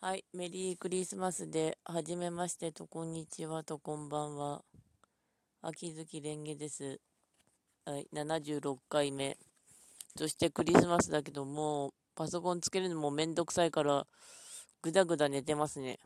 はい、メリークリスマスで、はじめましてと、こんにちはと、こんばんは。秋月蓮華です。はい、76回目。そしてクリスマスだけども、パソコンつけるのもめんどくさいから、ぐだぐだ寝てますね。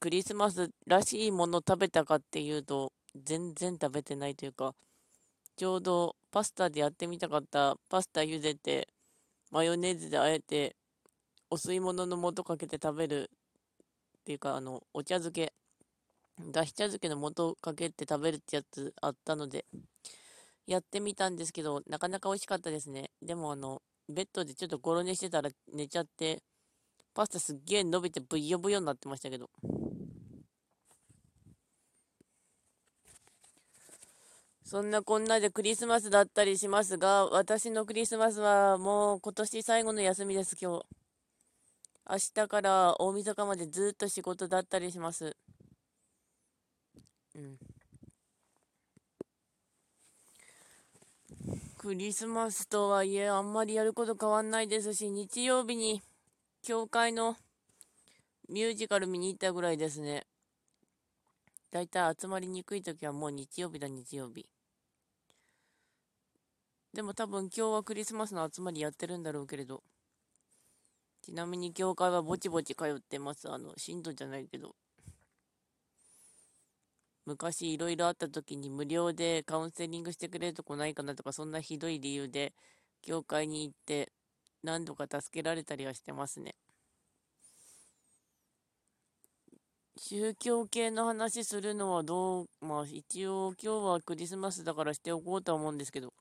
クリスマスらしいもの食べたかっていうと、全然食べてないというか、ちょうどパスタでやってみたかったパスタ茹でて、マヨネーズであえて、お吸い物の素かけて食べるっていうか、あの、お茶漬け、だし茶漬けの素かけて食べるってやつあったので、やってみたんですけど、なかなか美味しかったですね。でもあの、ベッドでちょっとゴロ寝してたら寝ちゃって、パスタすっげえ伸びてブヨブヨになってましたけど。そんなこんなでクリスマスだったりしますが、私のクリスマスはもう今年最後の休みです、今日。明日から大晦日までずっと仕事だったりします。うん。クリスマスとはいえ、あんまりやること変わんないですし、日曜日に教会のミュージカル見に行ったぐらいですね。だいたい集まりにくい時はもう日曜日だ、日曜日。でも多分今日はクリスマスの集まりやってるんだろうけれど。ちなみに教会はぼちぼち通ってます。あの、信徒じゃないけど。昔いろいろあった時に無料でカウンセリングしてくれるとこないかなとか、そんなひどい理由で、教会に行って何度か助けられたりはしてますね。宗教系の話するのはどう、まあ一応今日はクリスマスだからしておこうとは思うんですけど、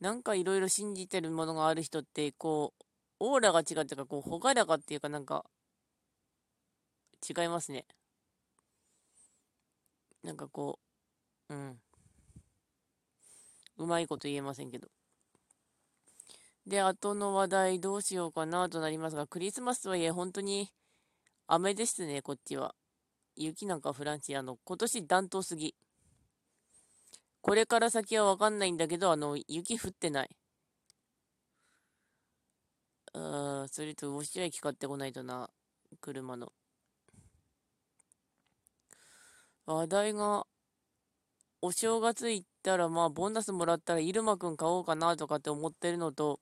なんかいろいろ信じてるものがある人って、こう、オーラが違うっていうか、こう、ほがらかっていうかなんか、違いますね。なんかこう、うん。うまいこと言えませんけど。で、後の話題どうしようかなとなりますが、クリスマスとはいえ本当に雨ですね、こっちは。雪なんかフランス、あの、今年暖冬すぎ。これから先はわかんないんだけど、あの、雪降ってない。あ、それと、ウォッシュ液買ってこないとな。車の。話題が、お正月行ったら、まあ、ボーナスもらったら、イルマくん買おうかなとかって思ってるのと、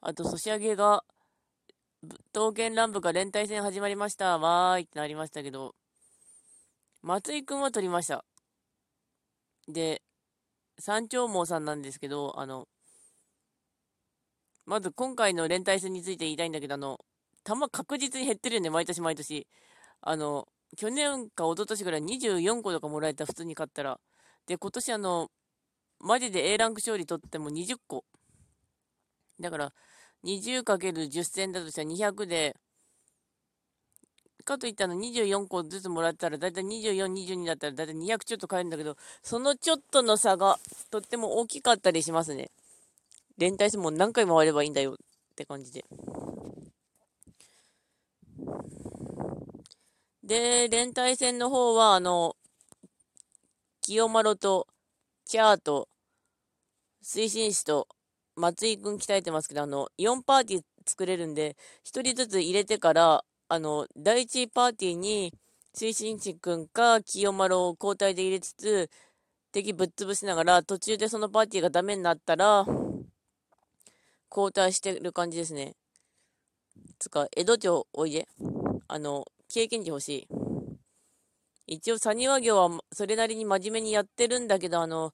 あと、ソシャゲが、刀剣乱舞が連帯戦始まりました。わーいってなりましたけど、松井くんは取りました。で、三丁毛さんなんですけど、あの、まず今回の連帯戦について言いたいんだけど、あの、弾確実に減ってるよね、毎年毎年。あの、去年か一昨年ぐらい24個とかもらえた、普通に買ったら。で、今年あの、マジで A ランク勝利取っても20個。だから、20×10 戦だとしたら200で、かといったの24個ずつもらったら、だいたい24、22だったら、だいたい200ちょっと買えるんだけど、そのちょっとの差がとっても大きかったりしますね。連帯戦も何回回ればいいんだよって感じで。で、連帯戦の方は、あの、清丸と、チャーと、推進士と、松井くん鍛えてますけど、あの、4パーティー作れるんで、1人ずつ入れてから、あの、第1パーティーに、推進士くんか清丸を交代で入れつつ、敵ぶっ潰しながら、途中でそのパーティーがダメになったら、交代してる感じですね。つか、江戸町おいで。あの、経験値欲しい。一応、サニワ業はそれなりに真面目にやってるんだけど、あの、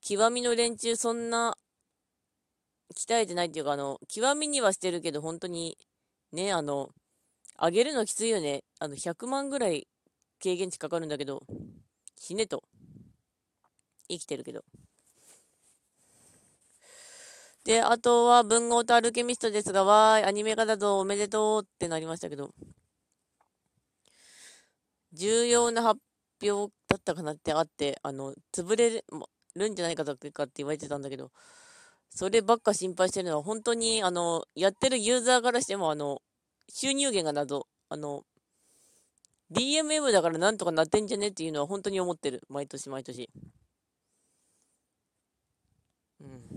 極みの連中そんな、鍛えてないっていうか、あの、極みにはしてるけど、本当に、ね、あの、上げるのきついよね。あの、100万ぐらい経験値かかるんだけど、死ねと。生きてるけど。で、あとは文豪とアルケミストですが、わーい、アニメ化だぞ、おめでとうってなりましたけど、重要な発表だったかなってあって、あの、潰れるんじゃないかとかって言われてたんだけど、そればっか心配してるのは、本当に、あの、やってるユーザーからしても、あの、収入源が謎、あの、DMM だからなんとかなってんじゃねっていうのは本当に思ってる。毎年毎年。うん。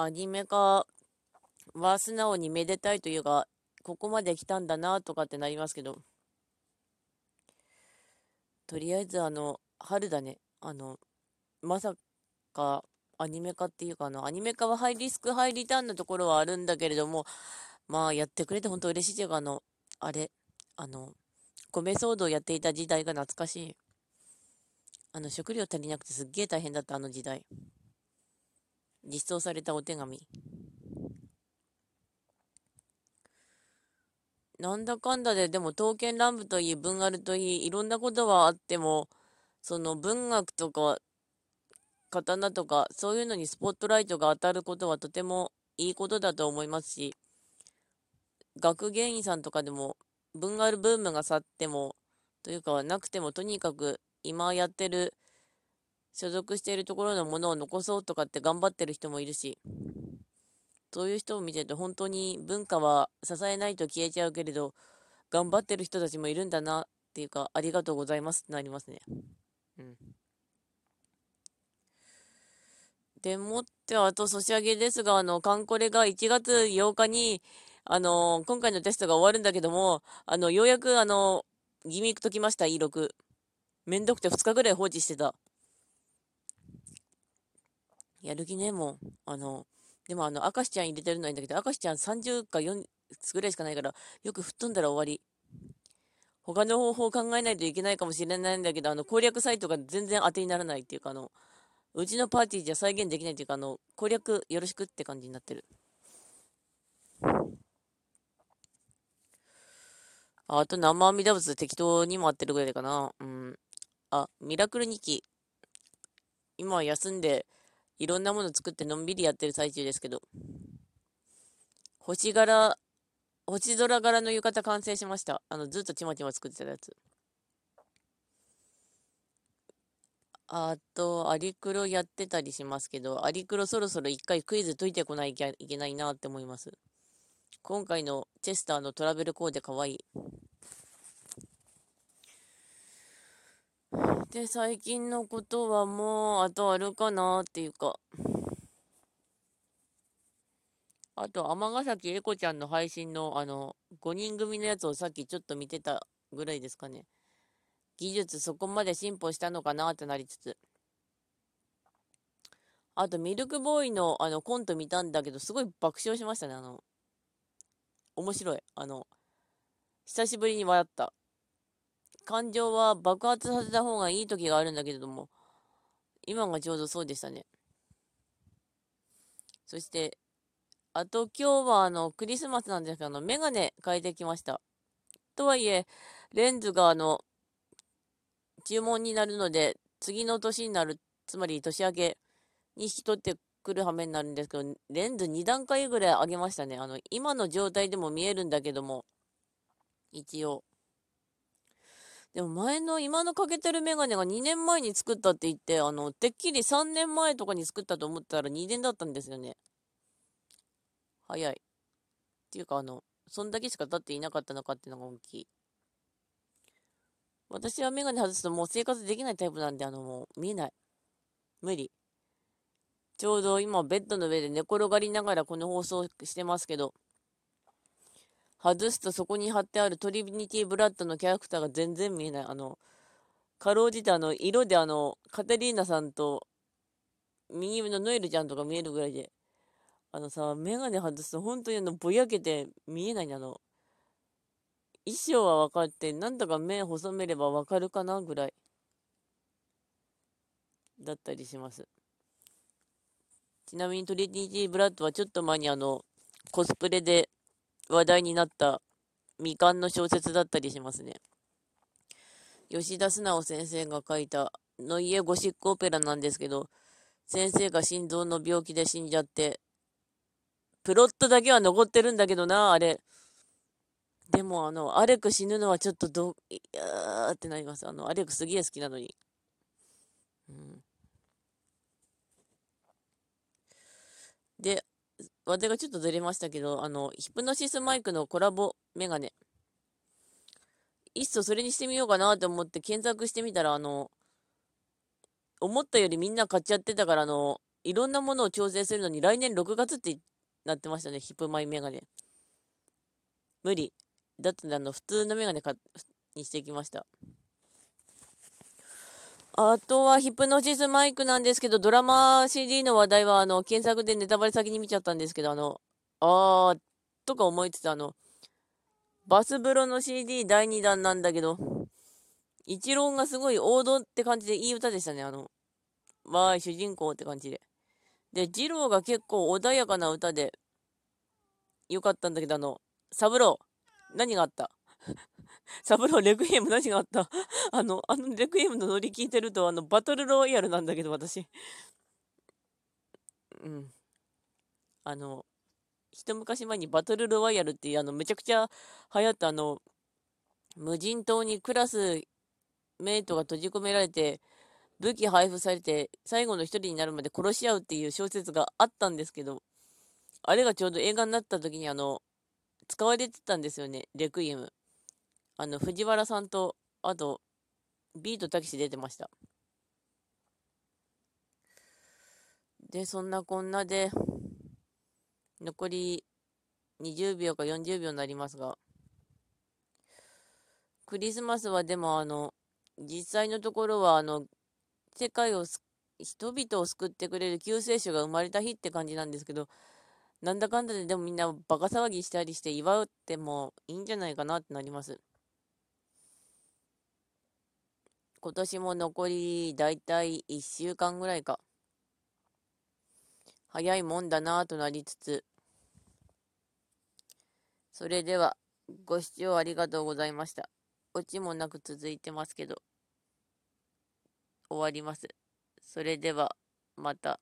アニメ化、は素直にめでたいというか、ここまで来たんだなとかってなりますけど、とりあえずあの、春だね。あの、まさか、アニメ化っていうか、あの、アニメ化はハイリスク、ハイリターンのところはあるんだけれども、まあ、やってくれて本当嬉しいというか、あの、あれ、あの、米騒動やっていた時代が懐かしい。あの、食料足りなくてすっげえ大変だった、あの時代。実装されたお手紙。なんだかんだで、でも、刀剣乱舞といい、文あるといい、いろんなことはあっても、その文学とか、刀とか、そういうのにスポットライトが当たることはとてもいいことだと思いますし、学芸員さんとかでも、文あるブームが去っても、というかなくても、とにかく今やってる、所属しているところのものを残そうとかって頑張ってる人もいるし、そういう人を見てると本当に文化は支えないと消えちゃうけれど、頑張ってる人たちもいるんだなっていうか、ありがとうございますってなりますね。うん。でもって、あと、ソシャゲですが、あの、カンコレが1月8日に、あの、今回のテストが終わるんだけども、あの、ようやく、あの、ギミック解きました、E6。めんどくて2日ぐらい放置してた。やる気ね、もう。あの、でもあの、明石ちゃん入れてるのはいいんだけど、明石ちゃん30か4ぐらいしかないから、よく吹っ飛んだら終わり。他の方法を考えないといけないかもしれないんだけど、あの、攻略サイトが全然当てにならないっていうか、あの、うちのパーティーじゃ再現できないっていうか、あの、攻略よろしくって感じになってる。あと生阿弥陀仏適当にも合ってるぐらいかな。うん。あ、ミラクル日記。今は休んで、いろんなもの作ってのんびりやってる最中ですけど、星柄、星空柄の浴衣完成しました。あの、ずっとちまちま作ってたやつ。あと、アリクロやってたりしますけど、アリクロそろそろ一回クイズ解いてこないといけないなって思います。今回のチェスターのトラベルコーデかわいい。で、最近のことはもう、あとあるかなっていうか。あと、尼崎エコちゃんの配信の、あの、5人組のやつをさっきちょっと見てたぐらいですかね。技術そこまで進歩したのかなってなりつつ。あと、ミルクボーイのあのコント見たんだけど、すごい爆笑しましたね。あの、面白い。あの、久しぶりに笑った。感情は爆発させた方がいい時があるんだけれども、今がちょうどそうでしたね。そして、あと今日はあの、クリスマスなんですけど、あの、メガネ変えてきました。とはいえ、レンズがあの、注文になるので、次の年になる、つまり年明けに引き取ってくる羽目になるんですけど、レンズ2段階ぐらい上げましたね。あの、今の状態でも見えるんだけども、一応。でも前の今のかけてるメガネが2年前に作ったって言って、あの、てっきり3年前とかに作ったと思ったら2年だったんですよね。早い。っていうか、あの、そんだけしか経っていなかったのかっていうのが大きい。私はメガネ外すともう生活できないタイプなんで、あの、もう見えない。無理。ちょうど今ベッドの上で寝転がりながらこの放送してますけど、外すとそこに貼ってあるトリニティ・ブラッドのキャラクターが全然見えない。あの、かろうじてあの、色であの、カテリーナさんと、右上のノエルちゃんとか見えるぐらいで、あのさ、メガネ外すと本当にあの、ぼやけて見えないあの、衣装は分かって、なんとか目細めれば分かるかなぐらい、だったりします。ちなみにトリニティ・ブラッドはちょっと前にあの、コスプレで話題になった未完の小説だったりしますね。吉田素直先生が書いたの家ゴシックオペラなんですけど、先生が心臓の病気で死んじゃって、プロットだけは残ってるんだけどな、あれ。でも、あの、アレク死ぬのはちょっとど、いやーってなります。あの、アレクすげえ好きなのに。うん。で、話題がちょっとずれましたけど、あの、ヒプノシスマイクのコラボメガネ。いっそそれにしてみようかなと思って検索してみたら、あの、思ったよりみんな買っちゃってたから、あの、いろんなものを調整するのに来年6月ってなってましたね。ヒップマイメガネ。無理。だったら、あの、普通のメガネにしてきました。あとはヒプノシスマイクなんですけど、ドラマ CD の話題は、あの、検索でネタバレ先に見ちゃったんですけど、あの、あー、とか思いつつ、あの、バスブロの CD 第2弾なんだけど、一郎がすごい王道って感じでいい歌でしたね。あの、わーい、主人公って感じで。で、二郎が結構穏やかな歌で、よかったんだけど、あの、サブロー、何があった？サブロー、レクイエム何があった？あの、あのレクイエムのノリ聞いてると、あの、バトルロワイヤルなんだけど、私。うん。あの、一昔前にバトルロワイヤルっていう、あの、めちゃくちゃ流行ったあの、無人島にクラスメイトが閉じ込められて、武器配布されて、最後の一人になるまで殺し合うっていう小説があったんですけど、あれがちょうど映画になった時にあの、使われてたんですよね、レクイエム。あの、藤原さんと、あと、ビートたけし出てました。で、そんなこんなで、残り20秒か40秒になりますが、クリスマスはでもあの、実際のところはあの、世界を人々を救ってくれる救世主が生まれた日って感じなんですけど、なんだかんだででもみんなバカ騒ぎしたりして祝ってもいいんじゃないかなってなります。今年も残りだいたい1週間ぐらいか。早いもんだなぁとなりつつ。それでは、ご視聴ありがとうございました。オチもなく続いてますけど。終わります。それでは、また。